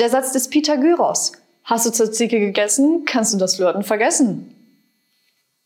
Der Satz des Pythagoras. Hast du Tzatziki gegessen, kannst du das Flirten vergessen.